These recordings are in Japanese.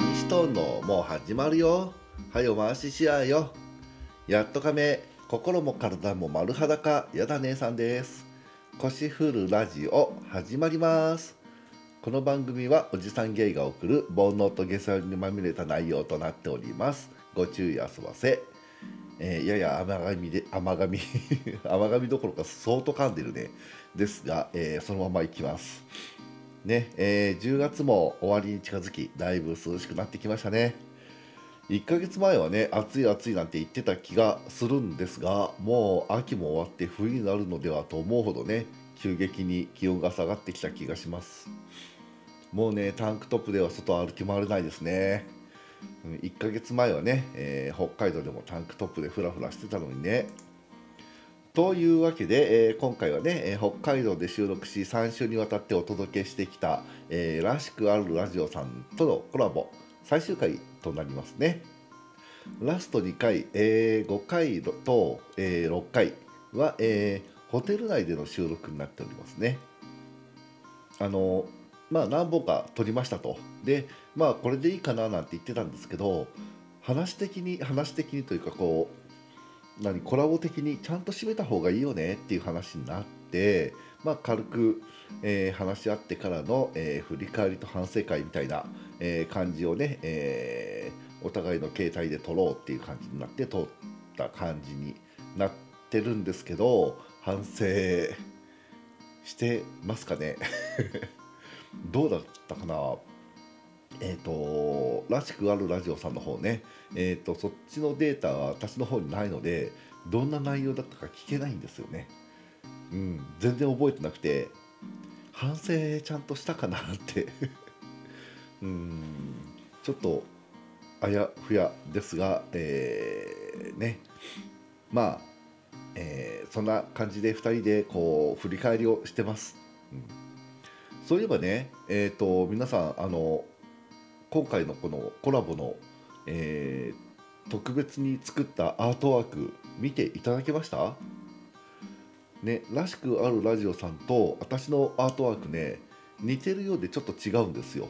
何しとんの？もう始まるよ。はよ回ししやよ。やっとかめ。心も体も丸裸。やだ姉さんです。腰振るラジオ始まります。この番組はおじさんゲイが送る煩悩と下世にまみれた内容となっております。ご注意あそばせ。えー、やや甘噛みで甘噛み。甘噛みどころか相当噛んでるね。ですが、えー、そのままいきます。ねえー、10月も終わりに近づきだいぶ涼しくなってきましたね。1ヶ月前はね暑い暑いなんて言ってた気がするんですがもう秋も終わって冬になるのではと思うほどね急激に気温が下がってきた気がします。もうねタンクトップでは外歩き回れないですね。1ヶ月前はね、えー、北海道でもタンクトップでフラフラしてたのにねというわけで、えー、今回はね、えー、北海道で収録し3週にわたってお届けしてきた、えー、らしくあるラジオさんとのコラボ最終回となりますね。ラスト2回、え5回と、え6回は、えホテル内での収録になっておりますね。あのまあ何本か撮りましたと。でまあこれでいいかななんて言ってたんですけど話的に話的にというかこう何コラボ的にちゃんと締めた方がいいよねっていう話になって、まあ、軽く、えー、話し合ってからの、えー、振り返りと反省会みたいな、えー、感じをね、えお互いの携帯で撮ろうっていう感じになって撮った感じになってるんですけど反省してますかね。どうだったかな？えっ、ー、と、らしくあるラジオさんの方ね、えっ、ー、と、そっちのデータは私の方にないので、どんな内容だったか聞けないんですよね。うん、全然覚えてなくて、反省ちゃんとしたかなって うん、ちょっとあやふやですが、えー、ね、まあ、えー、そんな感じで2人でこう振り返りをしてます。うん、そういえばね、えーと皆さんあの今回のこのコラボの、えー、特別に作ったアートワーク見ていただけました？ね、らしくあるラジオさんと私のアートワークね似てるようでちょっと違うんですよ。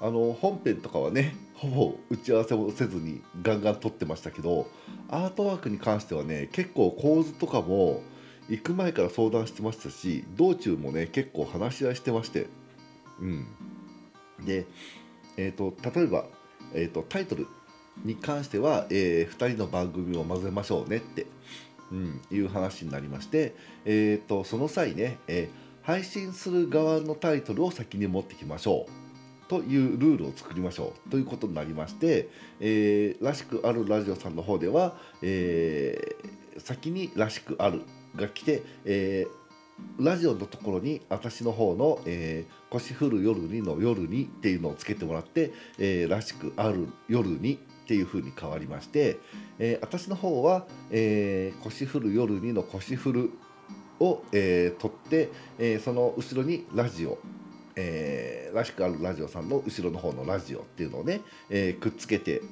あの本編とかはねほぼ打ち合わせもせずにガンガン撮ってましたけどアートワークに関してはね結構構図とかも行く前から相談してましたし道中もね結構話し合いしてまして。うん。でえーと、例えば、えーと、タイトルに関しては、えー、2人の番組を混ぜましょうねって、うん、いう話になりまして、えーと、その際ね、えー、配信する側のタイトルを先に持ってきましょうというルールを作りましょうということになりまして、えー、らしくあるラジオさんの方では、えー、先にらしくあるが来て、えー、ラジオのところに私の方の、えー、腰振る夜にの夜にっていうのをつけてもらって、えー、らしくある夜にっていう風に変わりまして、えー、私の方は、えー、腰振る夜にの腰振るを、えー、取って、えー、その後ろにラジオ、えー、らしくあるラジオさんの後ろの方のラジオっていうのをね、えー、くっつけて、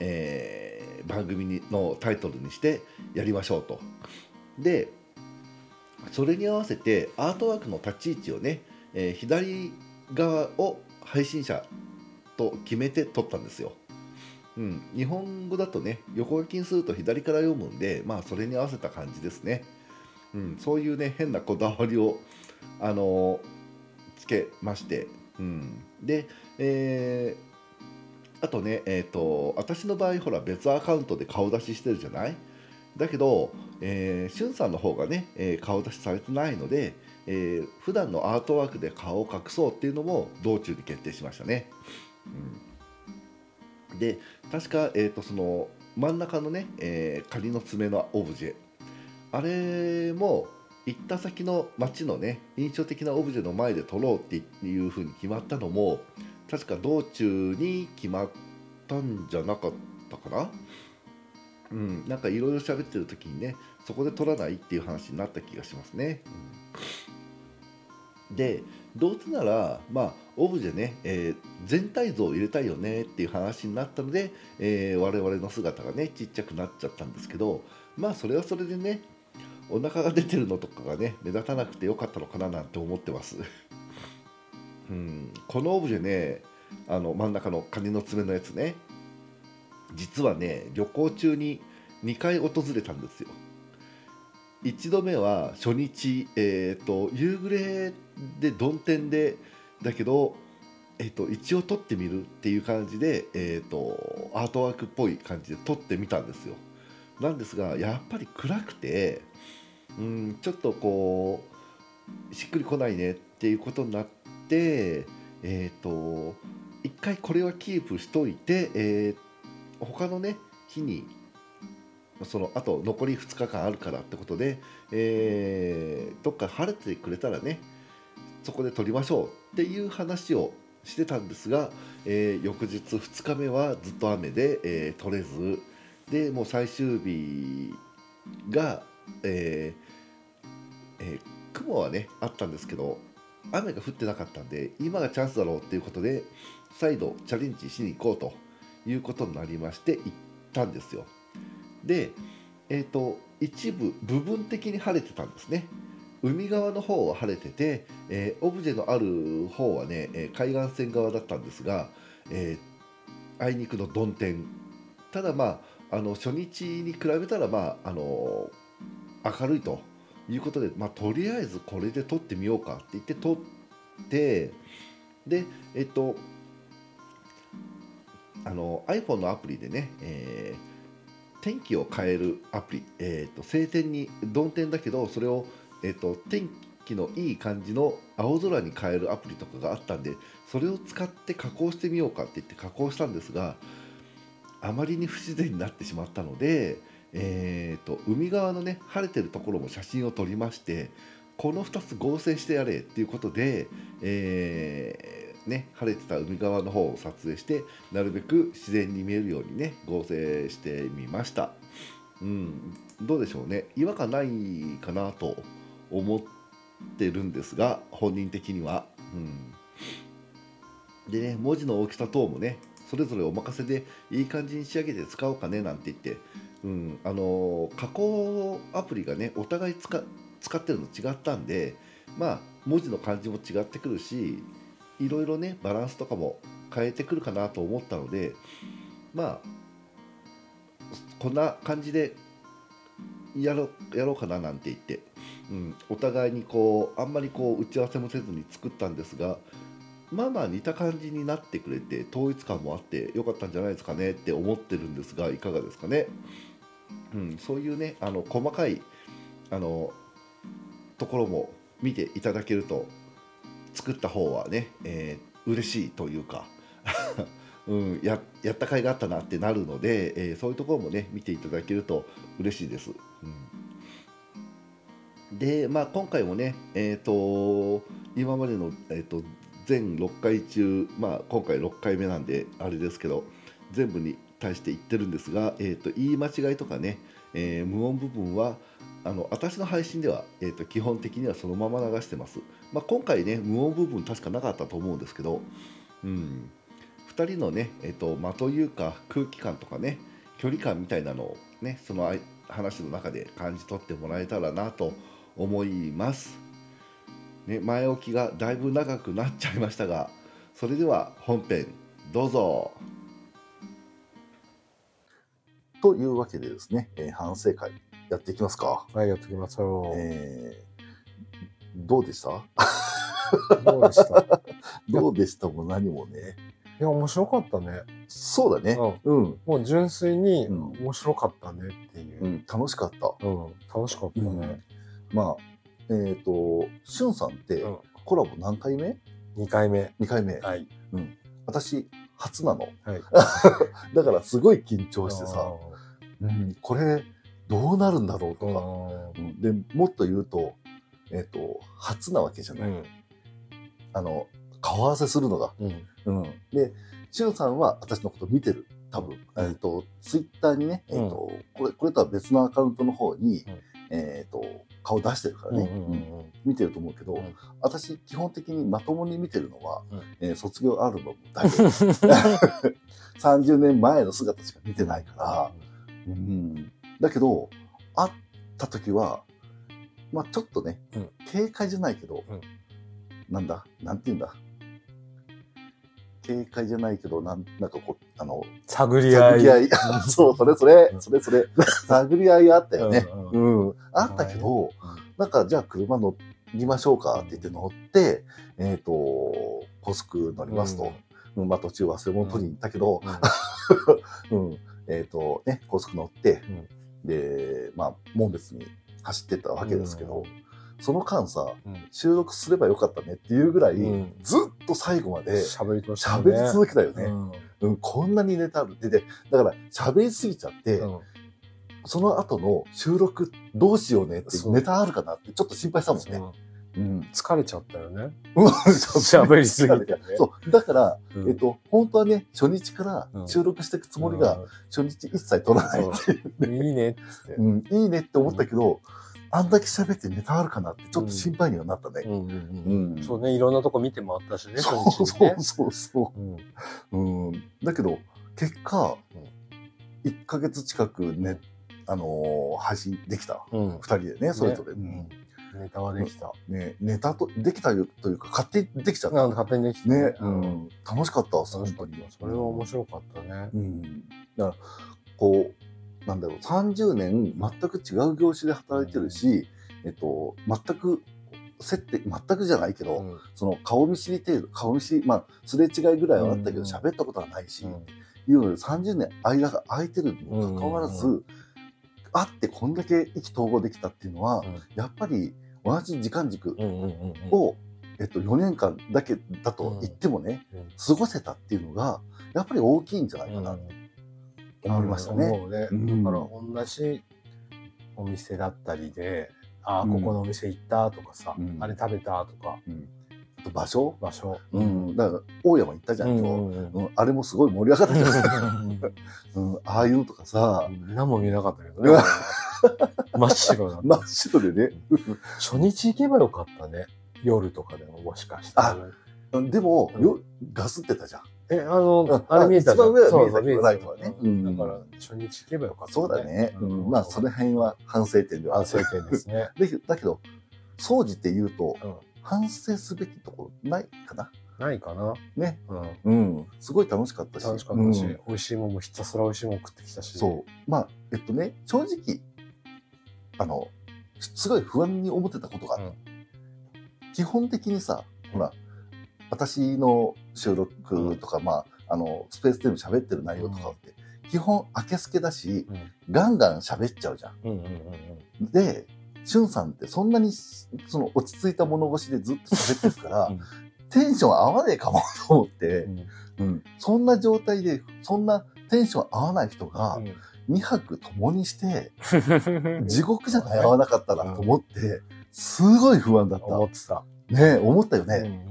えー、番組のタイトルにしてやりましょうと。でそれに合わせてアートワークの立ち位置をね、えー、左側を配信者と決めて撮ったんですよ。うん、日本語だとね横書きにすると左から読むんでまあそれに合わせた感じですね。うん、そういうね変なこだわりを、あのー、つけまして、うん、で、えー、あとねえっ、ー、と私の場合ほら別アカウントで顔出ししてるじゃない？だけど、えー、しゅんさんの方がね、えー、顔出しされてないので、えー、普段のアートワークで顔を隠そうっていうのも道中に決定しましたね。うん、で確か、えーと、その真ん中のね、えー、仮の爪のオブジェ。あれも行った先の街のね印象的なオブジェの前で撮ろうっていうふうに決まったのも確か道中に決まったんじゃなかったかな。うん、なんかいろいろ喋ってる時にねそこで取らないっていう話になった気がしますね。うん、でどうせなら、まあ、オブジェね、えー、全体像を入れたいよねっていう話になったので、えー、我々の姿がねちっちゃくなっちゃったんですけどまあそれはそれでねお腹が出てるのとかがね目立たなくてよかったのかななんて思ってます。うん、このオブジェねあの真ん中のカニの爪のやつね実はね旅行中に2回訪れたんですよ。1度目は初日、えーと、夕暮れで曇天でだけど、えーと、一応撮ってみるっていう感じで、えーと、アートワークっぽい感じで撮ってみたんですよ。なんですがやっぱり暗くてうんちょっとこうしっくりこないねっていうことになってえっ、ー、と一回これはキープしといて、えっー、他のね日にそのあと残り2日間あるからってことで、えー、どっか晴れてくれたらねそこで撮りましょうっていう話をしてたんですが、えー、翌日2日目はずっと雨で、えー、撮れずでもう最終日が、えーえー、雲はねあったんですけど雨が降ってなかったんで今がチャンスだろうっていうことで再度チャレンジしに行こうと。いうことになりまして行ったんですよ。でえっ、ー、と一部部分的に晴れてたんですね。海側の方は晴れてて、えー、オブジェのある方はね、え海岸線側だったんですが、えー、あいにくの曇天ただまああの初日に比べたらまああの明るいということで、まあ、とりあえずこれで撮ってみようかって言って撮ってでえっとあの iPhone のアプリでね、えー、天気を変えるアプリ、えーと、晴天に曇天だけどそれを、えーと、天気のいい感じの青空に変えるアプリとかがあったんでそれを使って加工してみようかって言って加工したんですがあまりに不自然になってしまったのでえーと、海側のね晴れてるところも写真を撮りましてこの2つ合成してやれっていうことで、えー、ね、晴れてた海側の方を撮影してなるべく自然に見えるようにね合成してみました、うん、どうでしょうね。違和感ないかなと思ってるんですが本人的には、うん、でね文字の大きさ等もねそれぞれお任せでいい感じに仕上げて使おうかねなんて言って。うん、あの加工アプリがねお互い使使ってるの違ったんでまあ文字の感じも違ってくるしいろいろねバランスとかも変えてくるかなと思ったのでまあこんな感じでやろやろうかななんて言って、うん、お互いにこうあんまりこう打ち合わせもせずに作ったんですがまあまあ似た感じになってくれて統一感もあってよかったんじゃないですかねって思ってるんですがいかがですかね。うん、そういうねあの細かいあのところも見ていただけると作った方はね、えー、嬉しいというか うん、ややった甲斐があったなってなるので、えー、そういうところもね見ていただけると嬉しいです。うん、で、まあ、今回もね、えーと、今までの、えーと、全6回中、まあ、今回6回目なんであれですけど全部に対して言ってるんですが、えーと、言い間違いとかね、えー、無音部分はあの私の配信では、えーと、基本的にはそのまま流してます、まあ、今回ね無音部分確かなかったと思うんですけど、うん、2人のね、えーと、間というか空気感とかね距離感みたいなのをねその話の中で感じ取ってもらえたらなと思います、ね、前置きがだいぶ長くなっちゃいましたがそれでは本編どうぞ。というわけでですね、えー、反省会やっていきますか。はい、やっていきましょう。えー、どうでした？どうでした？どうでしたも何もね。いや、面白かったね。そうだね。うん。もう純粋に面白かったねっていう。うん、楽しかった。うん、楽しかったね。うん、まあ、えっ、ー、と、しゅんさんってコラボ何回目、?2 回目。2回目。はい。うん。私、初なの。はい。だからすごい緊張してさ、うん、これどうなるんだろうとか、うん、でもっと言うと,、えーと、初なわけじゃない、うん、あの顔合わせするのが。うん、でしゅんさんは私のこと見てる。多分、えーと、ツイッターにね、えーとこれこれとは別のアカウントの方に、えーと、顔出してるからね、見てると思うけど、うん、私基本的にまともに見てるのは、うん、えー、卒業アルバムだけ。30年前の姿しか見てないから、うん、だけど会った時はまあちょっとね、警戒じゃないけど、なんだ？なんて言うんだ？警戒じゃないけど、なんなんかこう、あの、探り合い。合い。そう、それそれ、それそれ。探り合いあったよね。ううん。あったけど、なんか、じゃあ車乗りましょうかって言って乗って、えっ、と、高速乗りますと。うん、まあ途中忘れ物取りに行ったけど、うん。えっ、と、ね、高速乗って、で、まあ、門別に走ってったわけですけど、その間さ、うん。収録すればよかったねっていうぐらい、うん。ずっと最後まで喋り喋り続けたよね。うん。うん、こんなにネタあるって。で、だから喋りすぎちゃって、うん。その後の収録どうしようねってネタあるかなってちょっと心配したもんね。そううん。疲れちゃったよね。喋喋りすぎてね そう。だから、うんえっと、本当はね、初日から収録していくつもりが、初日一切撮らないっていううんいいねって。うん、いいねって思ったけど、あんだけ喋ってネタあるかなってちょっと心配にはなったね。うんうんうんうん。そうね、いろんなとこ見て回ったしね、そうそうそうそうんう。うん。だけど、結果うん、1ヶ月近くね、あのー配信できた。うん二人でね、それぞれ。うんネタはできた。ね、ネタと、できたよというか、勝手にできちゃった。なんか勝手にできたね、ううんん。楽しかった、楽しかった本当に。それは面白かったね。うん。だから、こう、なんだろう、30年全く違う業種で働いてるし、えっと、全く、接点、全くじゃないけど、うんその顔見知り程度、顔見知り、まあ、すれ違いぐらいはあったけど、うん喋ったことはないし、うんいうので30年間が空いてるにもかかわらず、う会ってこんだけ意気投合できたっていうのは、うん。やっぱり同じ時間軸を、えっと、4年間だけだと言ってもね、うん。過ごせたっていうのが、やっぱり大きいんじゃないかなと思いましたね。ね。うん。だから同じお店だったりで、ああ、うん。ここのお店行ったとかさ、うん。あれ食べたとか、場所？場所。うん。だから、大山行ったじゃん、今日。うんあれもすごい盛り上がったじゃん。うん、ああいうのとかさ、何も見えなかったけどね。真っ白だった。真っ白でね。初日行けばよかったね。夜とかでももしかしたらね。うんでも、うんよガスってたじゃん。え、あの、ああれ見えたじゃん。一番上は見えたライトはねうんうんだから、初日行けばよかった、そうだね。ううんん、まあ、その辺は反省点ではある。反省点ですね。だけど、だけど、掃除って言うと、うん反省すべきところないかな。ないかな。ね。うん。うん。すごい楽しかったし。楽しかったし、うん美味しいもんもひたすら美味しいもん食ってきたし。そう。まあ、えっとね、正直、あの、すごい不安に思ってたことがあった。基本的にさ、ほら、私の収録とか、まあ、あの、スペースでも喋ってる内容とかって、基本、明けすけだし、うん。ガンガン喋っちゃうじゃん。うんうんうんうん。で、しゅんさんってそんなに、その落ち着いた物腰でずっと喋ってるから、うんテンション合わねえかもと思って、うんうん、そんな状態で、そんなテンション合わない人が2泊共にして、地獄じゃない合わなかったらと思って、すごい不安だった。思ってた。ねえ、思ったよね。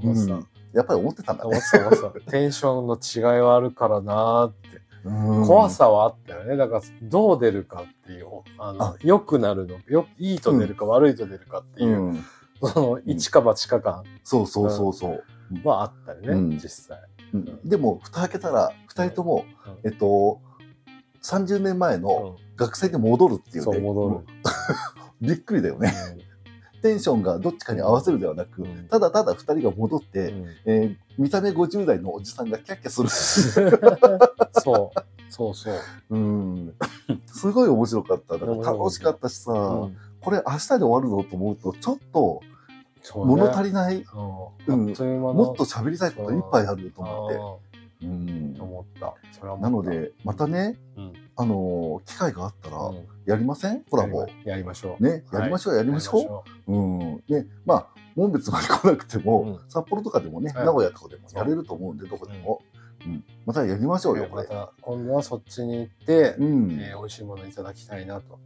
やっぱり思ってたんだね。思ってた、思ってた。テンションの違いはあるからなーって。うん。怖さはあったよね。だから、どう出るかっていう、あのあ、良くなるの、よ、いいと出るか悪いと出るかっていう、うん。その、一か八か感そうそうそうそう。はあったよね、うん。実際。うん。でも、蓋開けたら、二人とも、うん。えっと、30年前の学生に戻るっていうね。そう、戻る。うん。びっくりだよね。テンションがどっちかに合わせるではなく、うんただただ二人が戻って、うんえー見た目50代のおじさんがキャッキャする。そう。そうそう。うん。すごい面白かった。だから楽しかったしさ、うんこれ明日で終わるぞと思うと、ちょっと物足りない、うん。あっという間のもっと喋りたいこといっぱいあると思って。うん思ったなの、で、またね、うんあのー機会があったら、うんやりません？コラボ。やりましょう。ね、やりましょう、やりましょう？う。うん。ね、まあ、門別まで来なくても、うん札幌とかでもね、はい名古屋とかでもやれると思うんで、どこでも。うん。またやりましょうよ、これ。また、今度はそっちに行って、うん。えー美味しいものいただきたいなと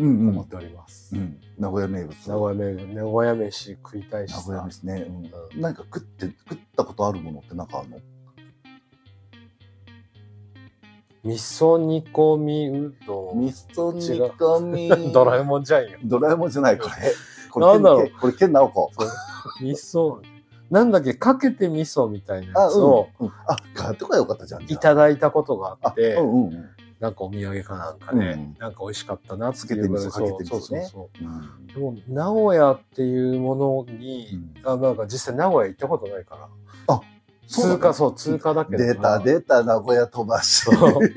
うんうん。思っております。うん。名古屋名物。名古屋名名古屋飯食いたいし名さ。古屋ですね。ううん。なんか食って、食ったことあるものってなんかあるの？味噌煮込みうどん。味噌煮込み。ドラえもんじゃんよ。ドラえもんじゃない、これ。これ、なんだろうこれ、ケンナオコ。味噌、なんだっけ、かけて味噌みたいなあ、やつをうん。うんあ、買っとかよかったじゃん。いただいたことがああって、うんうんうん。なんかお土産かなんかね、うんなんか美味しかったなってつけていうぐらい味噌かけて味噌ねそうそうそううんでも、名古屋っていうものに、うんあなんか実際名古屋行ったことないから、そうなの通過、そう、通過だけど。出た、出た、名古屋飛ばしそう。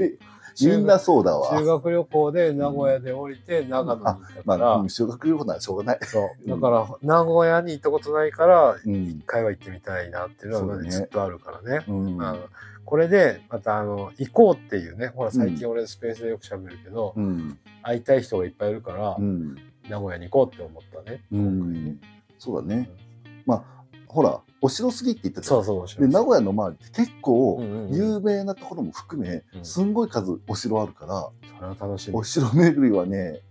みんなそうだ修わ。学旅行で名古屋で降りて長野に行ったまから、あ、うん修学旅行ならしょうがない。そう。だから、名古屋に行ったことないから、うん一。回は行ってみたいなっていうのはずっとあるからね。うん。あのこれで、また、あの、行こうっていうね、ほら、最近俺スペースでよく喋るけど、うん。会いたい人がいっぱいいるから、うん。名古屋に行こうって思ったね。うん。そうだね。まあ、ほら、お城すぎって言ってた。そうそう、で、い。名古屋の周りって結構有名なところも含めう、ん。すんごい数お城あるから、それは楽しみ。お。城巡りはね、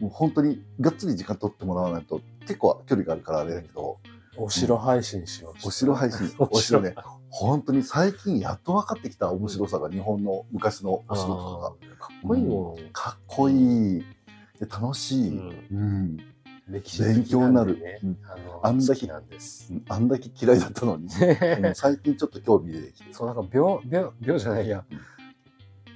もう本当にがっつり時間取ってもらわないと結構距離があるからあれだけど、お城配信しよう。お城配信、お城。ね、本当に最近やっと分かってきた面白さが日本の昔のお城とか。かっこいいもが、かっこいい、で楽しい、ん。うん、歴史勉強になるね。うんあの、あんだけなんです。あんだけ嫌いだったのに、うん最近ちょっと興味出てきて。そう、なんか、病、病、病じゃないや。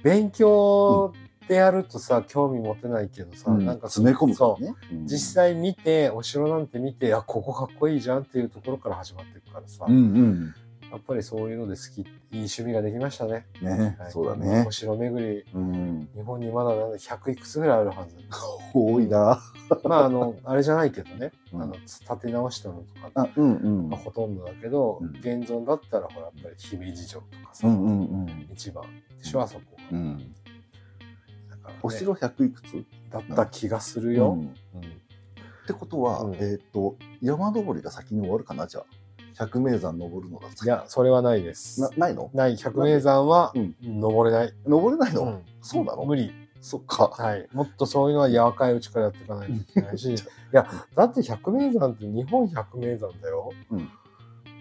勉強でやるとさ、興味持てないけどさ、うんなんか詰め込むかそう。実際見て、お城なんて見て、あ、ここかっこいいじゃんっていうところから始まっていくからさ、うんうん。やっぱりそういうので好き、いい趣味ができましたね。ね、はいそうだねお。城巡り、うん。日本にまだなんだ100いくつぐらいあるはず。多いな。まあ、あの、あれじゃないけどね、うんあの、立て直したのとか、あ、うんうんまあ、。ほとんどだけど、うん現存だったら、ほら、やっぱり姫路城とかさ、うんうんうん。一番でしょ、あそこが。うん。だからねお城100いくつ？だった気がするよ。うんうんってことは、うんえっ、と、山登りが先に終わるかなじゃあ。百名山登るのが先いや、それはないです。な、ないの？ない、百名山はうん登れない。登れないの、うんそうなの？無理。そっか。はい。もっとそういうのは柔らかいうちからやっていかないといけないし。いや、だって百名山って日本百名山だよ。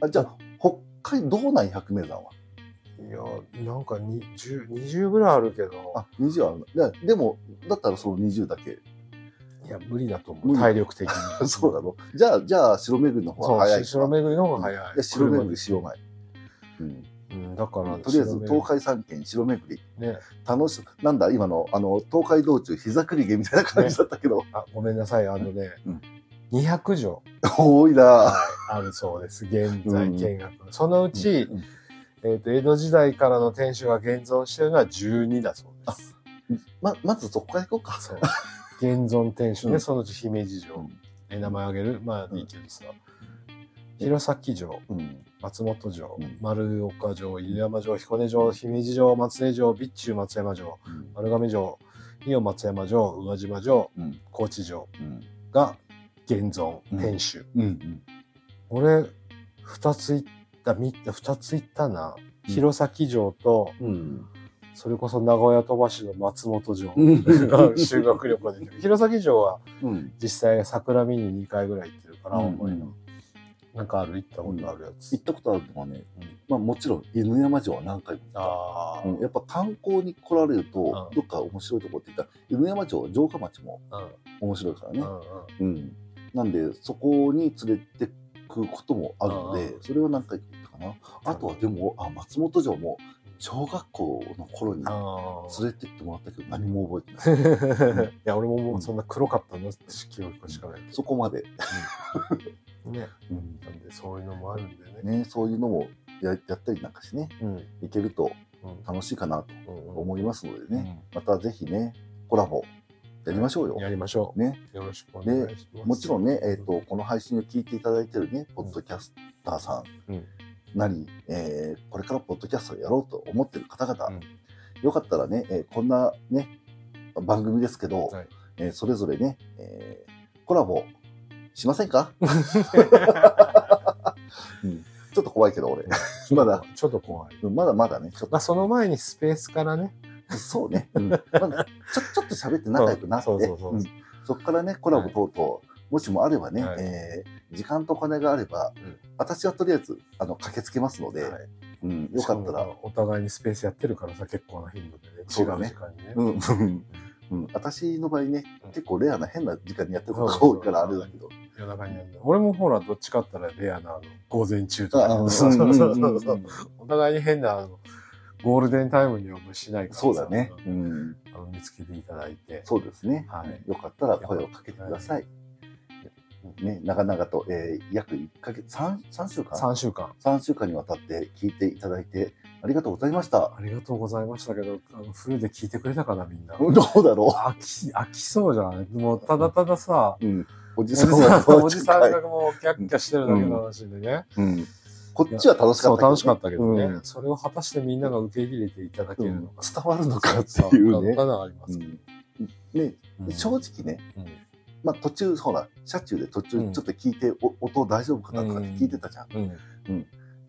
あじゃあ、北海道内百名山は？いや、なんかに10 20ぐらいあるけど、あ、20あるんだ。ででも、だったらその20だけ。いや、無理だと思う。体力的に。そうなのじゃあ、じゃあ、城巡りの方が早いか。城巡りの方が早い。で城巡りしよう。うん。うん、だから、とりあえず、東海三県城巡り。ね。楽し、なんだ、今の、あの、東海道中、膝くりげみたいな感じだったけど、あ、ごめんなさい。あのね、うん200条多いな あるそうです。現在見学。そのうち、うんえっ、と、江戸時代からの天守が現存しているのは12だそうです。ま、まずそこから行こうか。そう。現存天守ね、うんそのうち姫路城。うんえ名前あげるまあいいけどさ。弘前城、うん。松本城、うん丸岡城、犬山城、彦根城、姫路城、松江城、備中松山城、うん。丸亀城、伊予松山城、宇和島城、うん。高知城うん。が現存うん天守。うん。俺、二つ行った、三つ、二つ行ったな。うん弘前城と、うん。それこそ名古屋飛ばしの松本城。うん 修学旅行で。弘前城はうん。実際桜見に2回ぐらい行ってるから、うん。なんかある行ったことあるやつ。行ったことあるのはね、うんまあもちろん犬山城は何回も行った。うん、やっぱ観光に来られると、うんどっか面白いとこって言ったら、犬山城、城下町もうん。面白いからね。うんうん。うん。なんで、そこに連れてくこともあるので、うんそれは何回か行ったかな。あとはでも、あ、松本城も、小学校の頃に連あれてってもらったけど、何も覚えてない。あ。いや、俺ももうそんな黒かったの記憶しかないけそこまで。ど。ね。うんなんで、そういうのもあるんでね。ね、そういうのもややったりなんかしてね、うん。いけるとうん楽しいかなとうん思いますのでね、またぜひね、コラボやりましょうよ。やりましょね、う。よろしくお願いします。もちろんね、えっ、と、この配信を聞いていただいてるね、ポッドキャスターさんうんなり、えーこれからポッドキャストをやろうと思ってる方々、うん。よかったらね、えーこんなね、番組ですけど、はい。えーそれぞれね、えーコラボしませんか、うん。ちょっと怖いけど、俺。まだ、ちょっと怖い。うんまだまだね、ちょっと。まあ、その前にスペースからね。そうね。うん、まだちょ、ちょっと喋って仲良くなって、そこからね、コラボ等々、もしもあればね、はいえー時間とお金があれば、うん私はとりあえず、あの、駆けつけますので、はいうん、よかったら、お互いにスペースやってるからさ、結構な頻度でね。そうだね違う時間にね。うん、うん、うん。私の場合ねうん、結構レアな変な時間にやってることが多いからあれだけど。夜中にやる俺もほら、どっちかったらレアな、あの、午前中とか。お互いに変な、あの、ゴールデンタイムにはもうしないからさそうだね。うん。あの見つけていただいて。そうですね。はいよかったら声をかけてください。ね、長々と、えー約1ヶ月、3、3週間？3週間。3週間にわたって聞いていただいてありがとうございました。ありがとうございましたけど、あのフルで聞いてくれたかな、みんな。どうだろ飽き、飽きそうじゃない？もう、ただたださ、う、うん、おじさんはさん、おじさんはいがもうキャッキャしてるだけの話でね。うん、こっちは楽しかったけどね、そう、楽しかったけどね。うん。それを果たしてみんなが受け入れていただけるのか。伝わるのかっていうねそうかなありますけど。うん。ね、うん。正直ね、うんまあ途中、ほら、車中で途中うんちょっと聞いて、お音大丈夫かなとかって聞いてたじゃん。うん。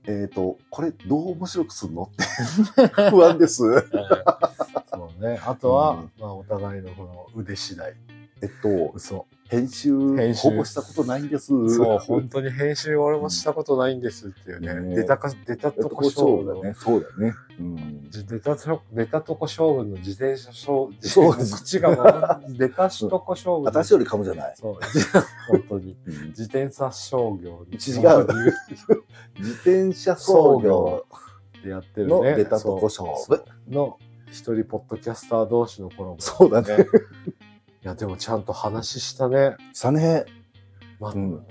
えっ、と、これどう面白くするのって 不安です。そうね。あとは、うんまあ、お互いのこの腕次第。えっと、嘘。編集、編集ほぼしたことないんです。そう、本当に編集俺もしたことないんですっていうね。ね出たか、出たとこ勝負のそうだね。そうだね。うん。出たと、出たとこ勝負の自転車勝負。そう口がもう、出たしとこ勝負の。私よりかもじゃない。そう、本当に。うん自転車商業に。違う自転車操業でやってるね。の出たとこ勝負そうの一人ポッドキャスター同士のコラボ、そうだね。いや、でもちゃんと話したね。さね。まあ、うん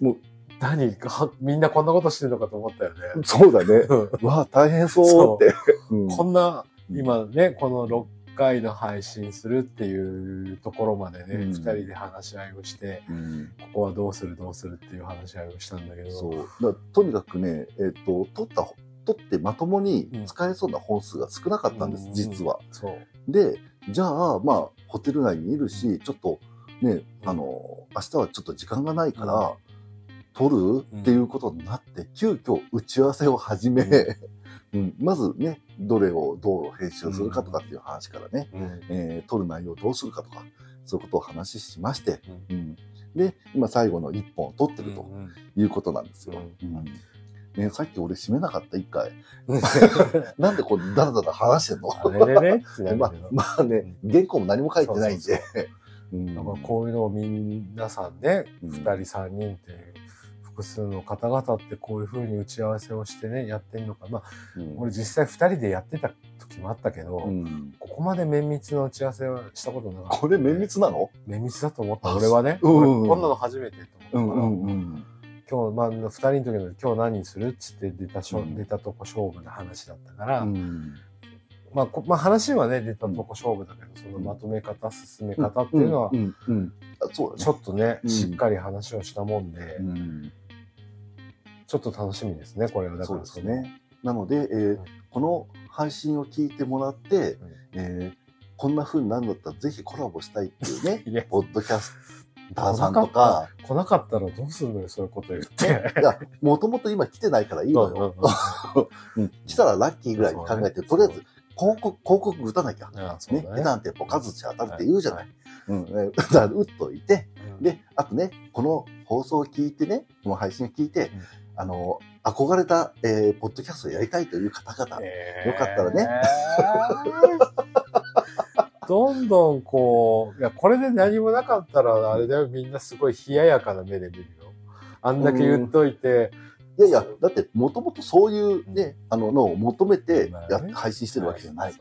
もう何はみんなこんなことしてるのかと思ったよね。そうだね。うんわあ、大変そうって。うんこんな、今ね、この6回の配信するっていうところまでね、うん二人で話し合いをして、うんここはどうするどうするっていう話し合いをしたんだけど、そう。とにかくね、えっ、と、取った、取ってまともに使えそうな本数が少なかったんです、うん実は。そう。で、じゃあ、まあ、ホテル内にいるし、ちょっとね、うんあの、明日はちょっと時間がないから、撮る？っていうことになって、急遽打ち合わせを始め、うん。まずね、どれをどう編集するかとかっていう話からね、うん。えー撮る内容をどうするかとか、そういうことを話しまして、うん。うん。で、今最後の一本を撮ってるとうんいうことなんですよ。ううんね、さっき俺締めなかった一回。う んなんでこうダラダラ話してんのあれれれってなるまあ。まあね、原稿も何も書いてないんで。うんだからこういうのを皆さんね、うん二人三人っていう複数の方々ってこういうふうに打ち合わせをしてね、やってんのか。まあ、うん俺実際二人でやってた時もあったけど、うんここまで綿密な打ち合わせはしたことなかった。これ綿密なの？綿密だと思った、俺はね。うんうん俺こんなの初めてと思ったから。ん。今日、まあ、二人の時の今日何するっつって出たうん。出たとこ勝負の話だったから、うん。まあ、こまあ話はね、出たとこ勝負だけど、そのまとめ方、進め方っていうのは。ちょっとね、うん。しっかり話をしたもんで、うん。ちょっと楽しみですね、これは。だそうからですね。なので、えーん。この配信を聞いてもらって、うん。えーこんな風になるんだったらぜひコラボしたいっていうね、ポッドキャスターさんとか、来なかったらどうすんのよ、そういうこと言って。いや、もともと今来てないからいいのよ。うん来たらラッキーぐらいに考えて、とりあえず広告、広告打たなきゃ。ね、だ値段ってポカズチ当たるって言うじゃない。はうん、え だから打っといて、うん。で、あとね、この放送を聞いてね、この配信を聞いて、うん。あの、憧れた、えーポッドキャストをやりたいという方々、えー。よかったらね。どんどんこう、いや、これで何もなかったら、あれだよ、みんなすごい冷ややかな目で見るよ。あんだけ言っといて、いやいや、だってもともとそういうね、あの、のを求めてや、まあね配信してるわけじゃない。ね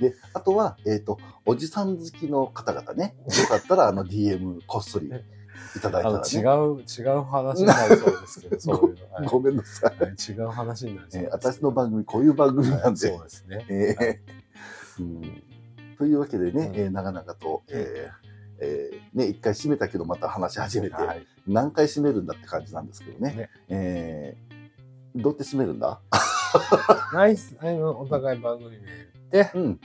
で、あとは、えっ、と、おじさん好きの方々ね、よかったら、あの、DM こっそりいただいたあら、ね。の、違う、違う話になりそうですけど、そういうの。はいごめんなさい。はい違う話になりそうです。えー私の番組、こういう番組なんで。そうですね。えーはい うんというわけでね、うん。えー長々と、えーえーね、一回閉めたけどまた話し始めて、はい。何回閉めるんだって感じなんですけどね。ね。えーどうやって閉めるんだ？ナイス、あの、お互い番組名言って、うん。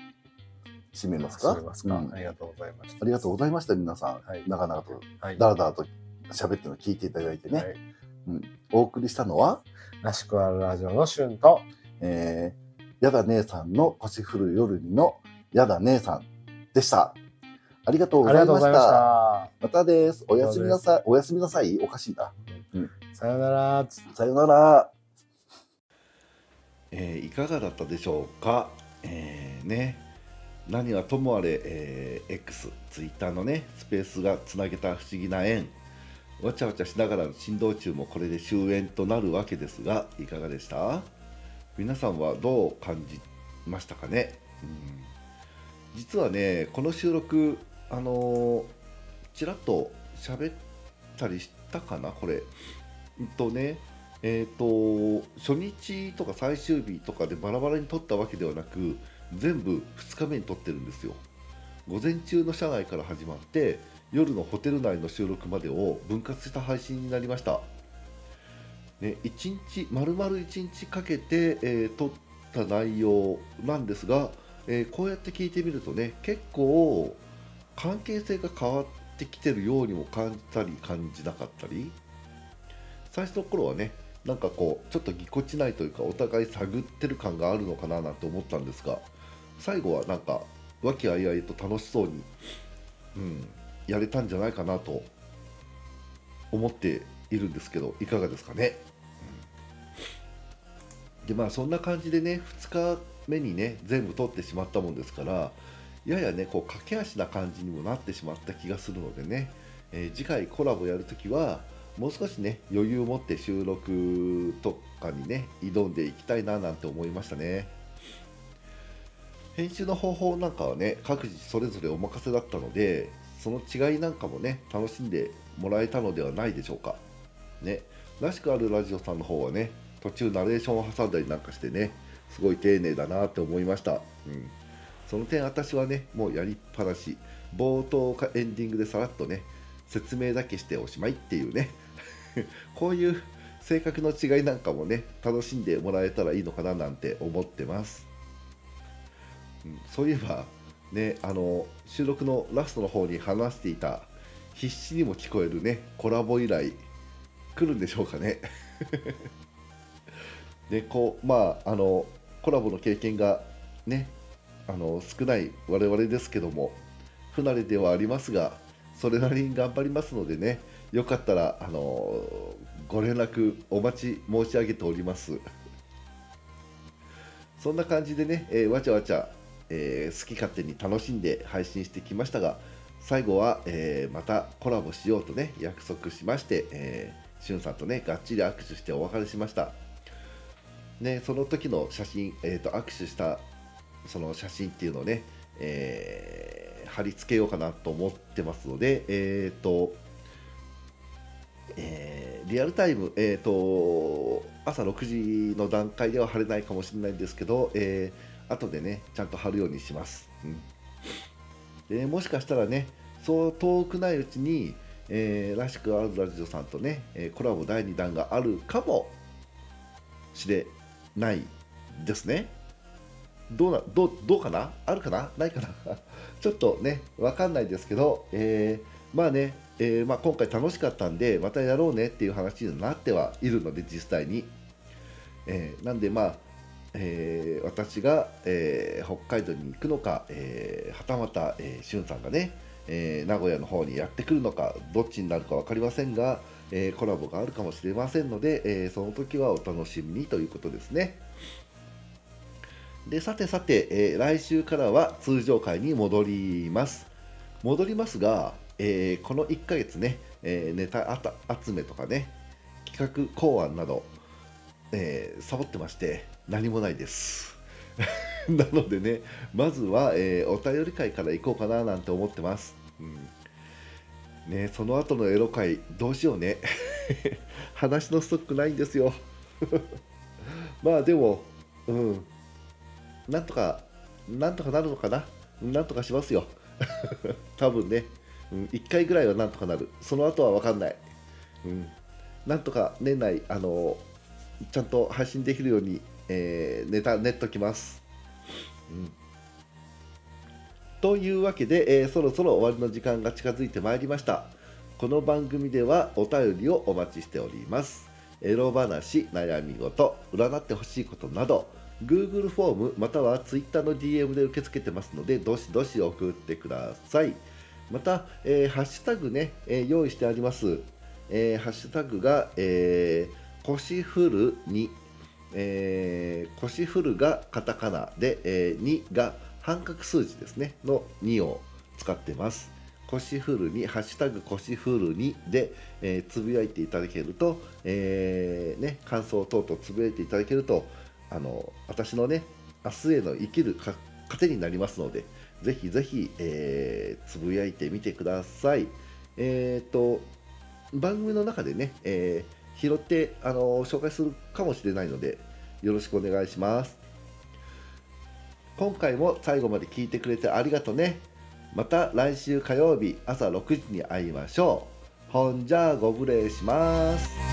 閉めますか？締めますか、うん。ありがとうございました。ありがとうございました、皆さん。はい。長々と、はい。だらだらと喋ってるの聞いていただいてね。はい。お送りしたのは、らしくあるラジオの旬と、えー、やだ姉さんの腰振る夜にのやだ姉さんでした。ありがとうございまし。がとうございましたた。またです。おやすみなさい。おやすみなさい。おかしいな。さよなら。さよなら。えーいかがだったでしょうか？えーね。何はともあれ、えー X、Twitter のね、スペースがつなげた不思議な縁。わちゃわちゃしながらの振動中もこれで終焉となるわけですが、いかがでした？皆さんはどう感じましたかね、うん、実はね、この収録、あのちらっと喋ったりしたかなこれ。うんとねえー、と初日とか最終日とかでバラバラに撮ったわけではなく全部2日目に撮ってるんですよ午前中の車内から始まって夜のホテル内の収録までを分割した配信になりました、ね、1日丸々1日かけて、えー、撮った内容なんですが、えー、こうやって聞いてみるとね結構関係性が変わってきてるようにも感じたり感じなかったり最初の頃はねなんかこうちょっとぎこちないというかお互い探ってる感があるのかななんて思ったんですが最後はなんか和気あいあいと楽しそうに、うん、やれたんじゃないかなと思っているんですけどいかがですかね、うん、でまあそんな感じでね2日目にね全部取ってしまったもんですからややねこう駆け足な感じにもなってしまった気がするのでね、えー、次回コラボやるときはもう少しね余裕を持って収録とかにね挑んでいきたいななんて思いましたね。編集の方法なんかはね各自それぞれお任せだったのでその違いなんかもね楽しんでもらえたのではないでしょうか。ね。らしくあるラジオさんの方はね途中ナレーションを挟んだりなんかしてねすごい丁寧だなって思いました、うん、その点私はねもうやりっぱなし。冒頭かエンディングでさらっとね説明だけしておしまいっていうね。こういう性格の違いなんかもね楽しんでもらえたらいいのかななんて思ってます、うん、そういえばねあの収録のラストの方に話していた必死にも聞こえるねコラボ依頼来るんでしょうかね。でこうまああのコラボの経験がねあの少ない我々ですけども不慣れではありますがそれなりに頑張りますのでねよかったらあのご連絡お待ち申し上げております。そんな感じでね、えー、わちゃわちゃ、えー、好き勝手に楽しんで配信してきましたが最後は、えー、またコラボしようとね約束しまして、えー、しゅんさんとねがっちり握手してお別れしました。ねその時の写真、えーと、握手したその写真っていうのをね、えー、貼り付けようかなと思ってますのでえっ、ー、とえー、リアルタイム、えーと、朝6時の段階では貼れないかもしれないんですけど、えー、後でね、ちゃんと貼るようにします。うんで、もしかしたらね、そう遠くないうちに、えー、らしくあるラジオさんとね、え、コラボ第2弾があるかもしれないですね。どうなどどうかな？あるかな？ないかな？ちょっとね、わかんないですけど、えー、まあね、えー、まあ、今回楽しかったんでまたやろうねっていう話になってはいるので実際に、えー、なんでまあ、えー、私が、え北海道に行くのか、えはたまた、えしゅんさんがね、え名古屋の方にやってくるのかどっちになるか分かりませんが、えコラボがあるかもしれませんので、えその時はお楽しみにということですね。でさてさて、え来週からは通常回に戻ります。戻りますが、えー、この1ヶ月ね、え、ネタ集めとかね、企画考案など、え、サボってまして、何もないです。なのでね、まずは、え、お便り会から行こうかななんて思ってます。うん、ね、その後のエロ会、どうしようね。話のストックないんですよ。まあでも、うん、なんとか、なんとかなるのかな。なんとかしますよ。多分ね。うん、1回ぐらいはなんとかなるその後は分かんない、うん、なんとか年内あのちゃんと配信できるように、えー、ネタ練っときます、うん、というわけで、えー、そろそろ終わりの時間が近づいてまいりましたこの番組ではお便りをお待ちしておりますエロ話、悩み事、占ってほしいことなど Google フォームまたは Twitter の DM で受け付けてますのでどしどし送ってください。また、えー、ハッシュタグね、えー、用意してあります。えー、ハッシュタグが、えー、腰振るに、えー、腰振るがカタカナで、えー、2が半角数字ですね、の2を使ってます。腰振るに、ハッシュタグ腰振るにで、えー、つぶやいていただけると、えー、ね、感想等々つぶやいていただけると、あの私のね、明日への生きる糧になりますので、ぜひぜひ、えー、つぶやいてみてください。えっ、と、番組の中でね、えー拾って、あの紹介するかもしれないのでよろしくお願いします今回も最後まで聞いてくれてありがとね。また来週火曜日朝6時に会いましょう。ほんじゃあご無礼します。